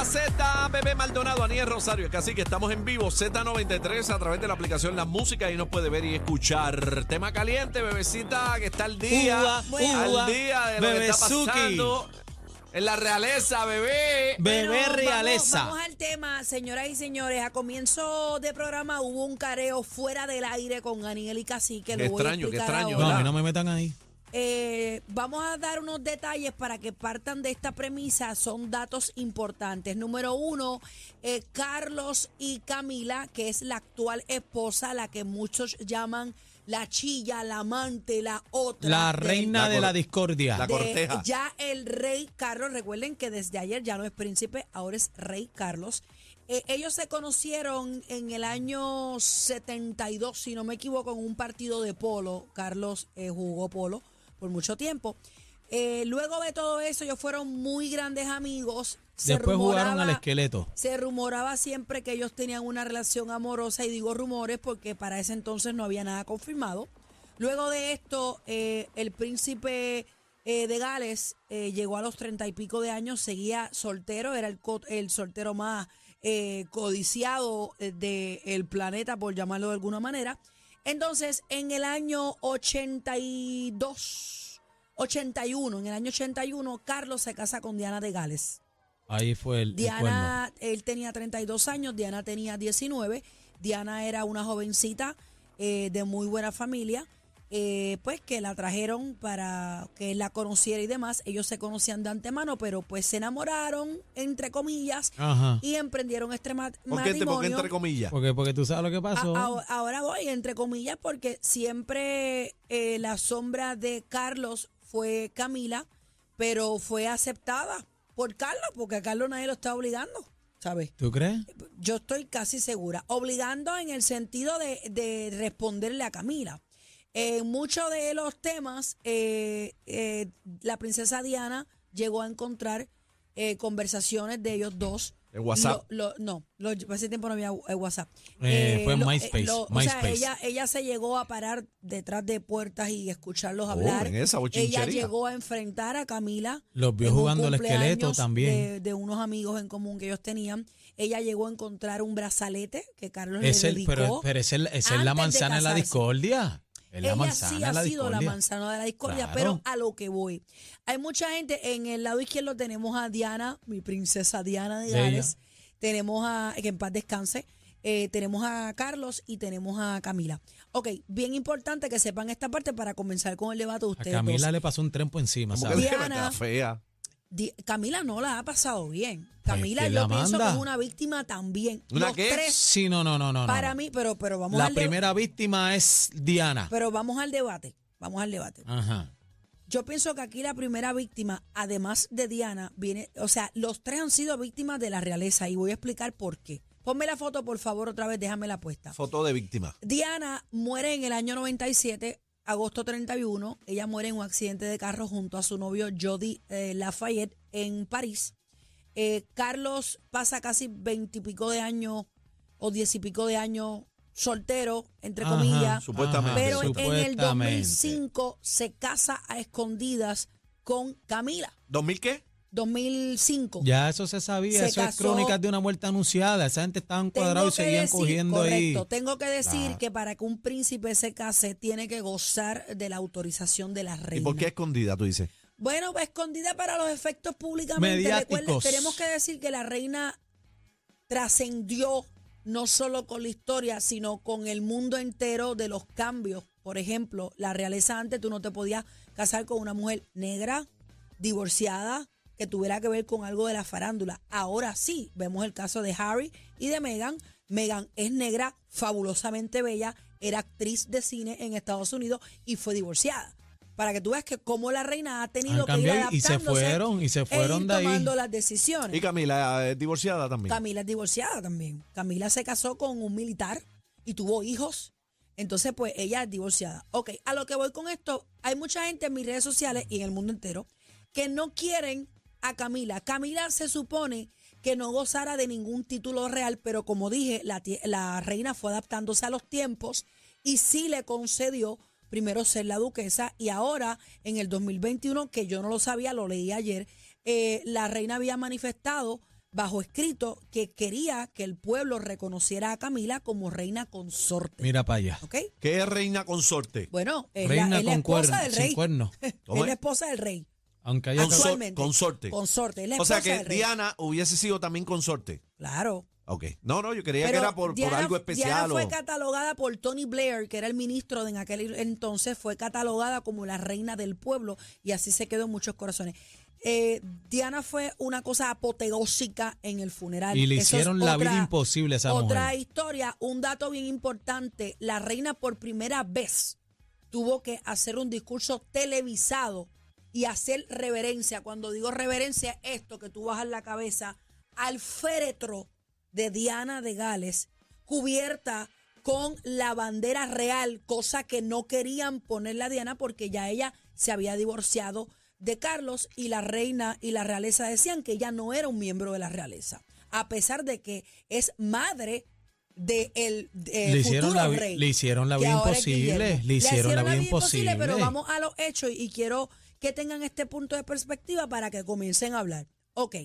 la Z, Bebé Maldonado, Aniel Rosario, casi que estamos en vivo, Z93 a través de la aplicación La Música y nos puede ver y escuchar. Tema caliente, bebecita, que está al día, Uva, al uva, día de lo que está pasando en la realeza, bebé. Bebé Bueno, realeza. Vamos, vamos al tema, señoras y señores. A comienzo de programa hubo un careo fuera del aire con Aniel y Cacique. Qué lo voy a extraño, qué explicar extraño, No, ahora. a mí no me metan ahí. Eh, vamos a dar unos detalles para que partan de esta premisa. Son datos importantes. Número uno, eh, Carlos y Camila, que es la actual esposa, la que muchos llaman la chilla, la amante, la otra. La reina de la discordia. la de- corteja. Ya el rey Carlos, recuerden que desde ayer ya no es príncipe, ahora es rey Carlos. Eh, ellos se conocieron en el año 72, si no me equivoco, en un partido de polo. Carlos eh, jugó polo por mucho tiempo. Eh, luego de todo eso, ellos fueron muy grandes amigos. Se Después jugaron al esqueleto. se rumoraba siempre que ellos tenían una relación amorosa y digo rumores porque para ese entonces no había nada confirmado. Luego de esto, eh, el príncipe eh, de Gales eh, llegó a los treinta y pico de años, seguía soltero, era el, co- el soltero más eh, codiciado eh, del planeta, por llamarlo de alguna manera. Entonces, en el año 82, 81, en el año 81, Carlos se casa con Diana de Gales. Ahí fue el. Diana, él tenía 32 años, Diana tenía 19. Diana era una jovencita eh, de muy buena familia, eh, pues que la trajeron para que la conociera y demás. Ellos se conocían de antemano, pero pues se enamoraron, entre comillas, Ajá. y emprendieron este ma- ¿Por qué, te- por qué matrimonio. entre comillas? Porque, porque tú sabes lo que pasó. A- a- ahora voy, entre comillas, porque siempre eh, la sombra de Carlos fue Camila, pero fue aceptada por Carlos, porque a Carlos nadie lo está obligando, ¿sabes? ¿Tú crees? Yo estoy casi segura, obligando en el sentido de, de responderle a Camila. En muchos de los temas, eh, eh, la princesa Diana llegó a encontrar eh, conversaciones de ellos dos. En WhatsApp. Lo- lo- no, lo, ese tiempo no había eh, WhatsApp. Eh, fue en MySpace, o sea, ella, ella se llegó a parar detrás de puertas y escucharlos Oh, hablar. en esa ella llegó a enfrentar a Camila. Los vio jugando al esqueleto también. De, de unos amigos en común que ellos tenían. Ella llegó a encontrar un brazalete que Carlos Es le el, dedicó. pero, pero esa es, esa es la antes de manzana de la discordia. Es la Ella manzana sí de ha la sido la discordia. manzana de la discordia, Claro. pero a lo que voy. Hay mucha gente, en el lado izquierdo tenemos a Diana, mi princesa Diana de Bella. Gales, tenemos a, que en paz descanse, eh, tenemos a Carlos y tenemos a Camila. Ok, bien importante que sepan esta parte para comenzar con el debate de A ustedes Camila dos. le pasó un trempo encima, ¿Cómo que ¿sabes? Diana. está fea? Di- Camila no la ha pasado bien. Camila ¿quién yo pienso que manda? es una víctima también. ¿Una Los qué? tres, Sí, no, no, no, no. no, para no. mí, pero, pero vamos La al de- primera víctima es Diana. pero vamos al debate. Vamos al debate. Ajá. Yo pienso que aquí la primera víctima, además de Diana, viene, o sea, los tres han sido víctimas de la realeza y voy a explicar por qué. Ponme la foto, por favor, otra vez, déjame la puesta. Foto de víctima. Diana muere en el año 97, agosto 31. Ella muere en un accidente de carro junto a su novio Jody eh, Lafayette en París. Eh, Carlos pasa casi veintipico de años o diez y pico de años soltero, entre Ajá, comillas. Supuestamente. Pero en el Supuestamente. 2005 se casa a escondidas con Camila. ¿2000 qué? 2005. Ya eso se sabía, Se eso es crónicas de una muerte anunciada. Esa gente estaba encuadrada y seguían decir- cogiendo correcto, ahí. Tengo que decir Ah. que para que un príncipe se case tiene que gozar de la autorización de la reina. ¿Y por qué escondida, tú dices? Bueno, pues, escondida para los efectos públicamente. Mediáticos. Recuerden, tenemos que decir que la reina trascendió no solo con la historia, sino con el mundo entero de los cambios. Por ejemplo, la realeza antes tú no te podías casar con una mujer negra, divorciada, que tuviera que ver con algo de la farándula. Ahora sí, vemos el caso de Harry y de Meghan. Meghan es negra, fabulosamente bella, era actriz de cine en Estados Unidos y fue divorciada. Para que tú veas que cómo la reina ha tenido que ir cambiado y se adaptándose fueron, y se e fueron ir de ahí. tomando las decisiones. Y Camila es divorciada también. Camila es divorciada también. Camila se casó con un militar y tuvo hijos. Entonces, pues ella es divorciada. Ok, a lo que voy con esto, hay mucha gente en mis redes sociales y en el mundo entero que no quieren a Camila. Camila se supone que no gozara de ningún título real, pero como dije, la, reina fue adaptándose a los tiempos y sí le concedió primero ser la duquesa y ahora en el 2021, que yo no lo sabía, lo leí ayer, eh, la reina había manifestado bajo escrito que quería que el pueblo reconociera a Camila como reina consorte. Mira para allá. ¿Qué es reina consorte? Bueno, es la, Reina es la con esposa cuerno, del rey. es ¿Cómo la es? esposa del rey. Aunque haya Consor- Actualmente. consorte. Consorte. Es la O sea esposa que del rey. Diana hubiese sido también consorte. Claro. Ok. No, no, yo creía que era por, por Diana- algo Diana especial. fue o- catalogada por Tony Blair, que era el ministro de en aquel entonces, fue catalogada como la reina del pueblo y así se quedó en muchos corazones. Eh, Diana fue una cosa apoteósica en el funeral. Y le Eso es hicieron la otra- vida imposible a esa Otra mujer. historia, un dato bien importante, la reina por primera vez tuvo que hacer un discurso televisado y hacer reverencia. Cuando digo reverencia, esto que tú bajas la cabeza al féretro de Diana de Gales, cubierta con la bandera real, cosa que no querían ponerle a Diana porque ya ella se había divorciado de Carlos y la reina y la realeza decían que ella no era un miembro de la realeza, a pesar de que es madre de el Le hicieron futuro la rey, le hicieron la vida imposible, le hicieron la vida imposible. Pero vamos a los hechos y, y quiero que tengan este punto de perspectiva para que comiencen a hablar. Ok,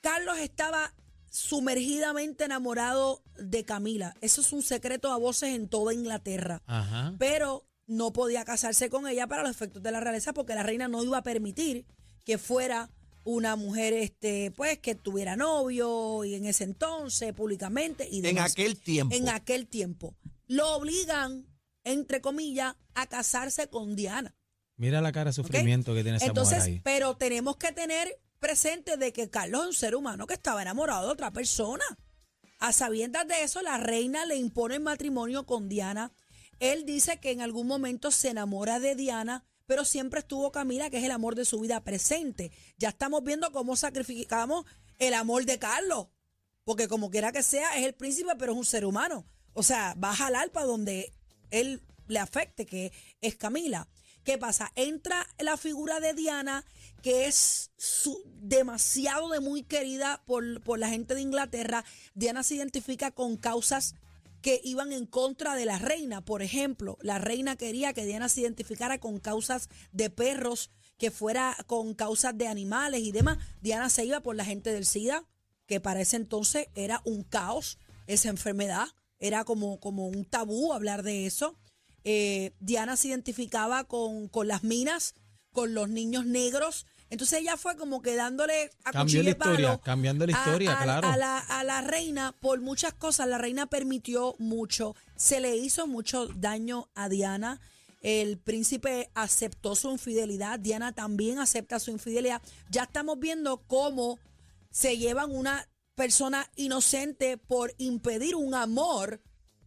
Carlos estaba sumergidamente enamorado de Camila. Eso es un secreto a voces en toda Inglaterra. Ajá. Pero no podía casarse con ella para los efectos de la realeza porque la reina no iba a permitir que fuera una mujer este pues que tuviera novio y en ese entonces públicamente y en aquel tiempo. en aquel tiempo lo obligan entre comillas a casarse con Diana Mira la cara de sufrimiento que tiene esa entonces mujer ahí. pero tenemos que tener presente de que Carlos es un ser humano que estaba enamorado de otra persona a sabiendas de eso la reina le impone el matrimonio con Diana él dice que en algún momento se enamora de Diana pero siempre estuvo Camila, que es el amor de su vida presente. Ya estamos viendo cómo sacrificamos el amor de Carlos, porque como quiera que sea, es el príncipe, pero es un ser humano. O sea, va a jalar para donde él le afecte, que es Camila. ¿Qué pasa? Entra la figura de Diana, que es demasiado de muy querida por, por la gente de Inglaterra. Diana se identifica con causas que iban en contra de la reina. Por ejemplo, la reina quería que Diana se identificara con causas de perros, que fuera con causas de animales y demás. Diana se iba por la gente del SIDA, que para ese entonces era un caos, esa enfermedad. Era como, como un tabú hablar de eso. Eh, Diana se identificaba con, con las minas, con los niños negros. Entonces ella fue como que dándole a Cambió la historia, cambiando la a- historia, a- claro. a la, a la reina por muchas cosas. La reina permitió mucho, se le hizo mucho daño a Diana. El príncipe aceptó su infidelidad, Diana también acepta su infidelidad. Ya estamos viendo cómo se llevan una persona inocente por impedir un amor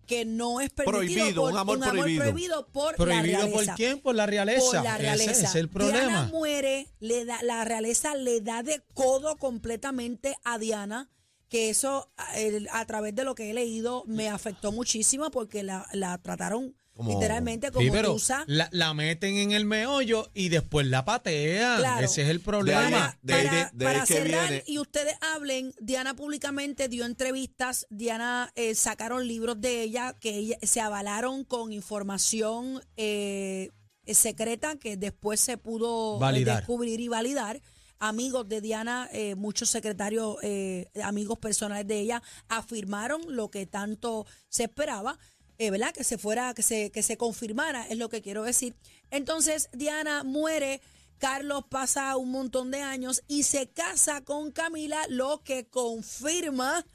que no es permitido Prohibido, por un amor prohibido. prohibido por la Prohibido por realeza quién? Por la realeza. por la realeza. Ese es el problema. Diana muere, le da, la realeza le da de codo completamente a Diana, que eso a- el- a través de lo que he leído me afectó muchísimo porque la, la trataron Como- literalmente como Sí, pero tusa. la, la meten en el meollo y después la patean. Claro. Ese es el De problema. ahí- Para, de ahí- para- de- de ahí para que cerrar viene- y ustedes hablen, Diana públicamente dio entrevistas, Diana eh, sacaron libros de ella que ella- se avalaron con información eh, secreta que después se pudo eh, Validar. descubrir y validar. Amigos de Diana, eh, muchos secretarios, eh, amigos personales de ella, afirmaron lo que tanto se esperaba. Eh, ¿verdad? Que se fuera, que se, que se confirmara, es lo que quiero decir. Entonces, Diana muere, Carlos pasa un montón de años y se casa con Camila, lo que confirma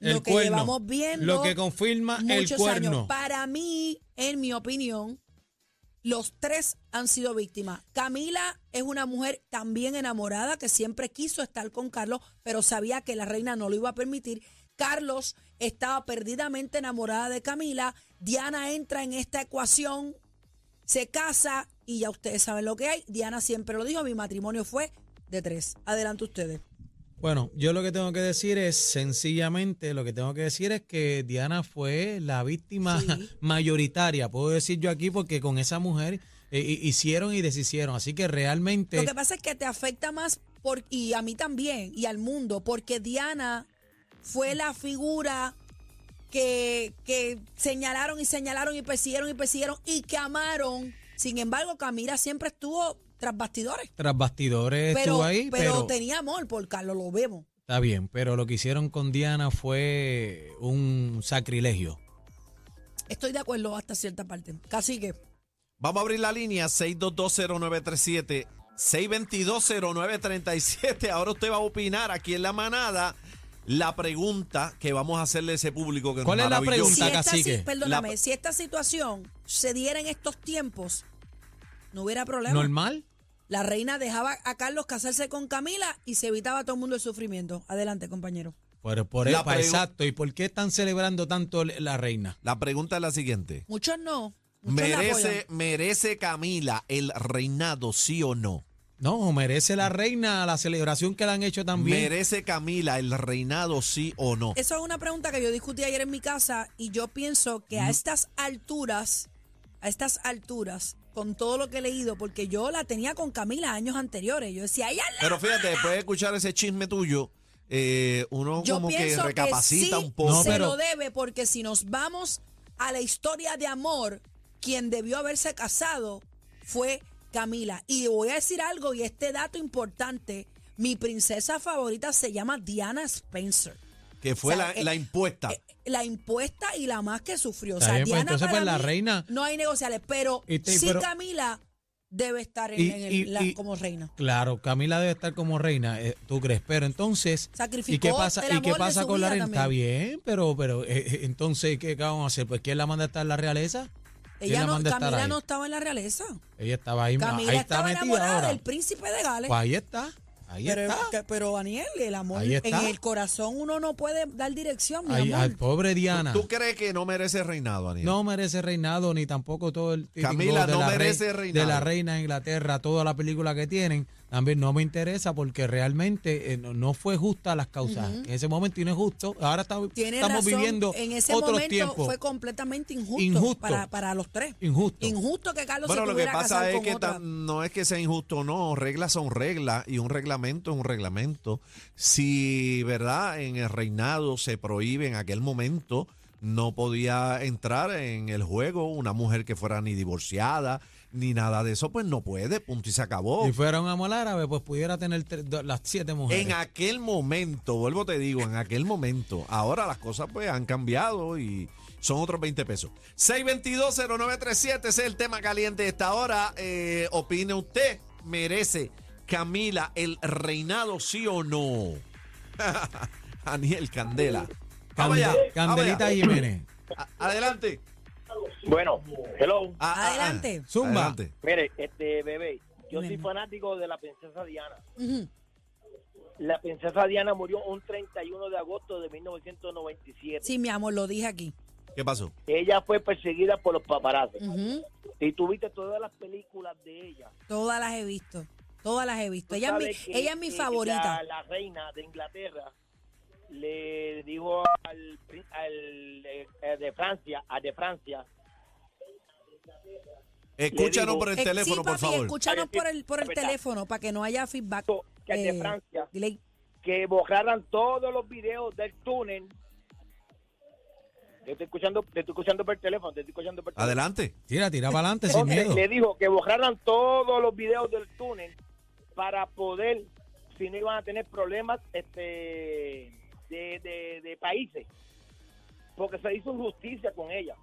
El lo que llevamos viendo. Lo que confirma el muchos cuerno. años. Para mí, en mi opinión, los tres han sido víctimas. Camila es una mujer también enamorada que siempre quiso estar con Carlos, pero sabía que la reina no lo iba a permitir. Carlos estaba perdidamente enamorada de Camila. Diana entra en esta ecuación, se casa y ya ustedes saben lo que hay. Diana siempre lo dijo, mi matrimonio fue de tres. Adelante ustedes. Bueno, yo lo que tengo que decir es sencillamente, lo que tengo que decir es que Diana fue la víctima Sí. mayoritaria, puedo decir yo aquí, porque con esa mujer eh, hi- hicieron y deshicieron. Así que realmente... Lo que pasa es que te afecta más, por, y a mí también, y al mundo, porque Diana fue la figura que, que señalaron y señalaron y persiguieron y persiguieron y que amaron. Sin embargo, Camila siempre estuvo tras bastidores. tras bastidores Pero, estuvo ahí, pero, pero, tenía amor por Carlos, lo vemos. Está bien, pero lo que hicieron con Diana fue un sacrilegio. Estoy de acuerdo hasta cierta parte. Casi que. Vamos a abrir la línea 6220937, 6220937. Ahora usted va a opinar aquí en la manada la pregunta que vamos a hacerle a ese público que ¿Cuál nos es la maravilló. pregunta, esta, cacique? si- perdóname, La- si esta situación se diera en estos tiempos, no hubiera problema. ¿Normal? La reina dejaba a Carlos casarse con Camila y se evitaba a todo el mundo el sufrimiento. Adelante, compañero. Por, por La epa, pregu- exacto. ¿Y por qué están celebrando tanto la reina? La pregunta es la siguiente. Muchos no. Muchos la ¿Merece. ¿Merece Camila el reinado, sí o no? No, merece la reina la celebración que le han hecho también. ¿Merece Camila el reinado, sí o no? Eso es una pregunta que yo discutí ayer en mi casa y yo pienso que a estas alturas, a estas alturas, con todo lo que he leído, porque yo la tenía con Camila años anteriores, yo decía, ella la Pero fíjate, después de escuchar ese chisme tuyo, eh, uno Yo como que recapacita sí un poco. No, se pero- lo debe porque si nos vamos a la historia de amor, quien debió haberse casado fue Camila. Y voy a decir algo y este dato importante, mi princesa favorita se llama Diana Spencer. que fue o sea, la, eh, la impuesta. Eh, La impuesta y la más que sufrió. O Está sea, bien, pues, Diana entonces, para pues, la mí reina- No hay negociables, pero sí pero- Camila debe estar en, Y- en el- y- la- y- como reina. Claro, Camila debe estar como reina, eh, tú crees, pero entonces Sacrificó ¿y qué pasa? el ¿Y qué pasa su con la reina? también. Está bien, pero pero entonces ¿qué, qué vamos a hacer? Pues quién la manda a estar en la realeza? ¿Quién Ella la no, Camila ahí? no estaba en la realeza. Ella estaba ahí, Camila ahí está estaba metida enamorada ahora. del príncipe de Gales. Pues ahí está. Ahí pero, está. que- pero Daniel, el amor en está. el corazón uno no puede dar dirección, mi Ahí, amor. ay, pobre Diana. ¿Tú crees que no merece reinado, Daniel? No merece reinado ni tampoco todo el Camila, de no la merece rei- reinado. de la reina de Inglaterra, toda la película que tienen, también no me interesa porque realmente eh, no, no fue justa las causas. En ese momento y no es justo. Ahora estamos razón, viviendo en ese otros momento tiempos. fue completamente injusto, Injusto. Para, para los tres. Injusto. Injusto que Carlos Bueno, se lo que tuviera pasa es que no es que sea injusto o no, reglas son reglas y un reglamento es un reglamento. Si, ¿verdad? En el reinado se prohíbe en aquel momento, no podía entrar en el juego una mujer que fuera ni divorciada ni nada de eso, pues no puede, punto y se acabó. Si fuera un amor árabe, pues pudiera tener tre- do- las siete mujeres. En aquel momento, vuelvo te digo, en aquel momento, ahora las cosas pues han cambiado y son otros 20 pesos. 6220937, ese es el tema caliente de esta hora. Eh, ¿Opine usted? ¿Merece Camila el reinado, sí o no? Aniel Candela. Vamos Cande- allá, vamos Candelita. Jiménez. Adelante. Bueno, hello. Ah, ah, ah. Adelante. Zumba. Adelante. Mire, este bebé, yo soy fanático de la princesa Diana. La princesa Diana murió un 31 de agosto de 1997. Sí, mi amor, lo dije aquí. ¿Qué pasó? Ella fue perseguida por los paparazzi. Ujú. Y tuviste todas las películas de ella. Todas las he visto. Todas las he visto. Ella es mi, ella es mi favorita. La, la reina de Inglaterra le dijo al, al eh, de Francia, a de Francia, Escúchanos digo- por el Eh, teléfono, sí, por papi, favor. escúchanos por el, por el teléfono para que no haya feedback. que de Eh, Francia dile- que borraran todos los videos del túnel. Te estoy escuchando, te estoy escuchando por teléfono, te estoy escuchando por teléfono. Adelante. Tira, tira para adelante sin miedo. Le dijo que borraran todos los videos del túnel para poder, si no iban a tener problemas este de, de, de países. Porque se hizo injusticia con ella.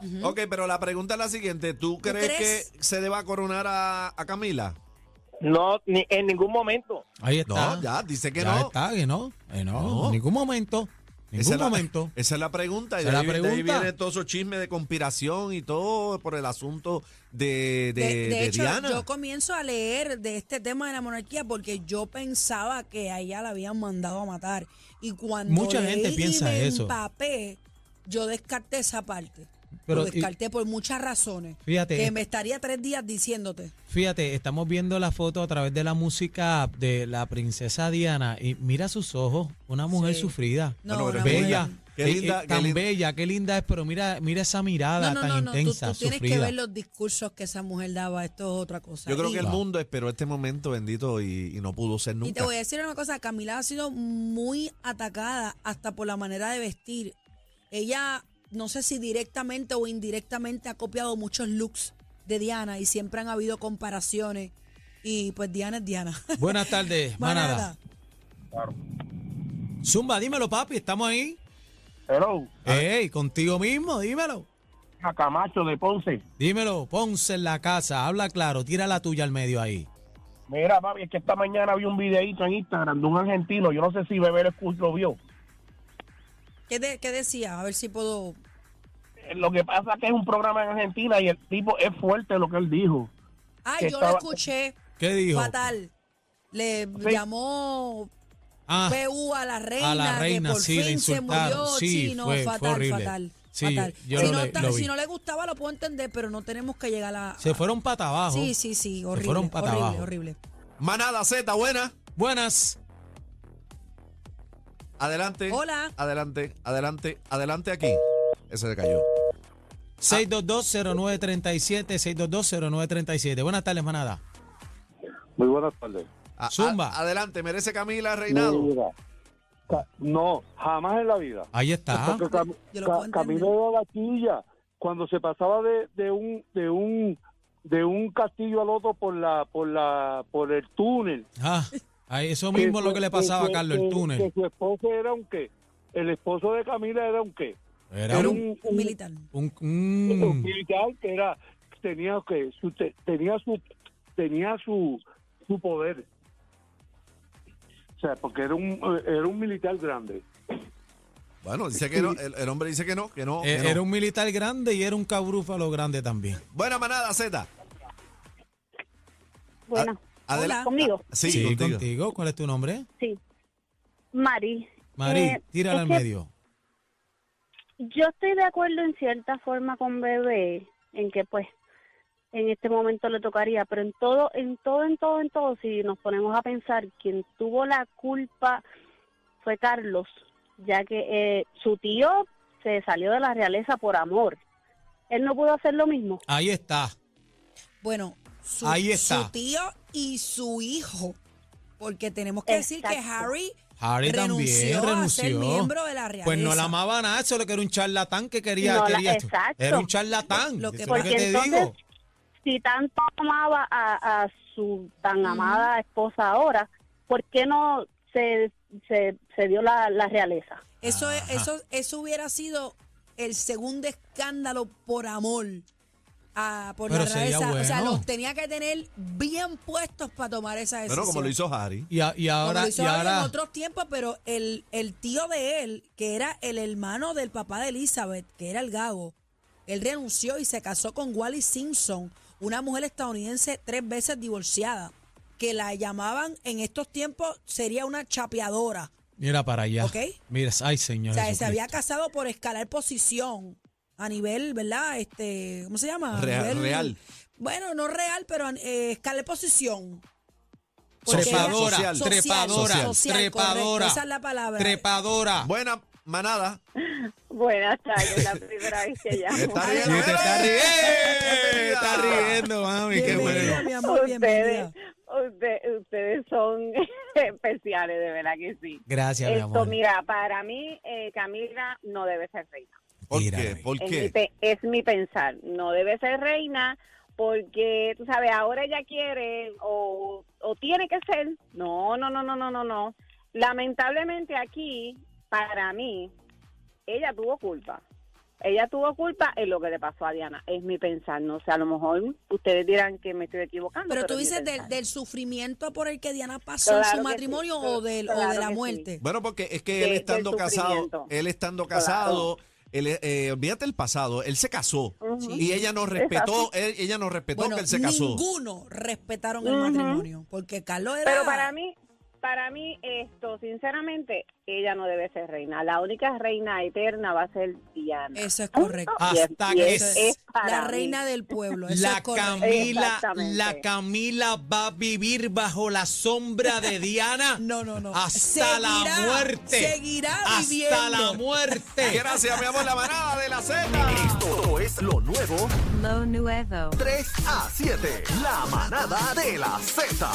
Ujú. Ok, pero la pregunta es la siguiente. ¿Tú crees, crees? que se deba coronar a, a Camila? No, ni en ningún momento. Ahí está. No, ya, dice que Ya no. está, que no. Eh, no, No. en ningún momento. Ningún Esa es la- momento. esa es la pregunta. Y de, ahí, la de ahí pregunta. viene todo esos chismes de conspiración y todo por el asunto de, de, De, de de hecho, Diana. yo comienzo a leer de este tema de la monarquía porque yo pensaba que a ella la habían mandado a matar. Y cuando Mucha leí gente y me eso. empapé, yo descarté esa parte. Pero, Lo y- descarté por muchas razones. Fíjate, Que me estaría tres días diciéndote. Fíjate, estamos viendo la foto a través de la música de la princesa Diana y mira sus ojos, una mujer Sí. sufrida, No, Bueno, una pero bella, mujer- Qué eh, linda- eh, qué tan linda- bella, qué linda es, pero mira, mira esa mirada No, no, tan no. Tú, intensa, tú tienes sufrida. que ver los discursos que esa mujer daba. Esto es otra cosa. Yo creo Y- que el Wow. mundo esperó este momento bendito y, y no pudo ser Y nunca. te voy a decir una cosa, Camila ha sido muy atacada hasta por la manera de vestir. Ella, no sé si directamente o indirectamente, ha copiado muchos looks de Diana y siempre han habido comparaciones. Y pues Diana es Diana. Buenas tardes, manada. Manada. Zumba, dímelo, papi, estamos ahí. Hello, Ey, contigo mismo, dímelo. a Camacho de Ponce. Dímelo, Ponce en la casa, habla claro, tira la tuya al medio ahí. Mira, papi, es que esta mañana vi un videíto en Instagram de un argentino. Yo no sé si Bebé lo vio. ¿Qué, de- qué decía? A ver si puedo. Eh, Lo que pasa es que es un programa en Argentina y el tipo es fuerte lo que él dijo. Ay, Que yo lo escuché. ¿Qué dijo? Fatal. Le llamó Ah, PU a la reina, a la reina, que por sí, le fin se murió. Sí, no, fue- fue fatal, horrible. fatal. Sí, fatal. yo si, lo no, le- lo si no le gustaba, lo puedo entender, pero no tenemos que llegar a. se fueron para abajo. Sí, sí, sí, horrible. fueron pata horrible, abajo. horrible. Manada Z, buena. Buenas. Adelante. Hola. Adelante, adelante, adelante aquí. Ese se cayó. 6220937, 6220937. Buenas tardes, manada. Muy buenas tardes. A- a- Zumba. adelante, merece Camila Reinado. Mira, Ca- no, jamás en la vida. Ahí está. Porque Cam- Yo lo Ca- puedo entender. Camilo era la chilla cuando se pasaba de, de un de un de un castillo al otro por la por la por el túnel. Ah, ahí, eso mismo es lo que le pasaba a que- Carlos, el túnel. Que su esposo era un qué. El esposo de Camila era un qué. Era Era un, un, Un militar. un- un un- militar que era tenía que su, te- tenía su tenía su su poder. O sea, porque era un era un militar grande. Bueno, dice que no. El, el hombre dice que no, que no. que eh, no. era un militar grande y era un cabrúfalo grande también. Buena manada Z. Bueno, Hola. ¿Conmigo? Sí, Sí, contigo. ¿Cuál es tu nombre? sí. Mari. Mari, Eh, tírala al medio. Yo estoy de acuerdo en cierta forma con Bebé, en que pues en este momento le tocaría, pero en todo, en todo, en todo, en todo, si nos ponemos a pensar, quien tuvo la culpa fue Carlos, ya que eh, su tío se salió de la realeza por amor. Él no pudo hacer lo mismo. Ahí está. Bueno, su, Ahí está. su tío y su hijo. Porque tenemos que decir que. Harry Harry renunció, también a ser renunció. miembro de la realeza. Pues no la amaba nada, solo que era un charlatán que quería. No la- esto. Era un charlatán. Lo que lo que te Porque digo. entonces- Si tanto amaba a, a su tan amada esposa ahora, ¿por qué no se, se, se dio la, la realeza? Eso, es- Ajá. eso, eso hubiera sido el segundo escándalo por amor a, por Pero la sería. O sea, bueno. los tenía que tener bien puestos para tomar esa decisión. Bueno, como lo hizo Harry. Y, a- y Como ahora, lo hizo y Harry ahora en otros tiempos, pero el, el tío de él, que era el hermano del papá de Elizabeth, que era el Gago, él renunció y se casó con Wally Simpson, una mujer estadounidense tres veces divorciada, que la llamaban en estos tiempos sería una chapeadora. mira para allá. ¿Ok? Mira, ay Señor. O sea, se Jesucristo. había casado por escalar posición a nivel, ¿verdad? Este, ¿cómo se llama? A Real- nivel- real. Bueno, no real, pero eh, escalar posición. Porque Trepadora, social, trepadora, social, trepadora, correcto, esa es la palabra. trepadora. Buena manada. Buenas tardes, la primera vez que llamo. Está Ay, riendo. Sí, te está ¡Eh! riendo, está riendo, mami, qué Bienvenida, bueno. mi amor, bienvenida. Ustedes, usted- ustedes son especiales, de verdad que sí. Gracias, mi Esto, amor. mira, para mí, eh, Camila no debe ser reina. ¿Por qué? ¿Por Es mi, qué? pe- es mi pensar. No debe ser reina porque, tú sabes, ahora ella quiere o, o tiene que ser. No, no, no, no, no, no, no. Lamentablemente aquí, para mí, ella tuvo culpa. Ella tuvo culpa en lo que le pasó a Diana. Es mi pensar. No sé, a lo mejor ustedes dirán que me estoy equivocando. Pero tú es mi dices del, del sufrimiento por el que Diana pasó en su matrimonio sí, o, del, o de la sí. muerte. Bueno, porque es que él estando casado, él estando casado, él, eh, olvídate el pasado, él se casó y ella no respetó, él- ella no respetó Bueno, que él se casó. ninguno respetaron el matrimonio. Porque Carlos era. Pero para mí, para mí esto, sinceramente, ella no debe ser reina. La única reina eterna va a ser Diana. Eso es correcto. Y es- Hasta y que es- la mí. reina del pueblo. Eso La es. Camila, la Camila va a vivir bajo la sombra de Diana. No, no, no. Hasta la muerte. seguirá Hasta viviendo. la muerte. Gracias, mi amor, la manada de la Z. Esto es lo nuevo Lo nuevo. 3 a 7. La manada de la Z.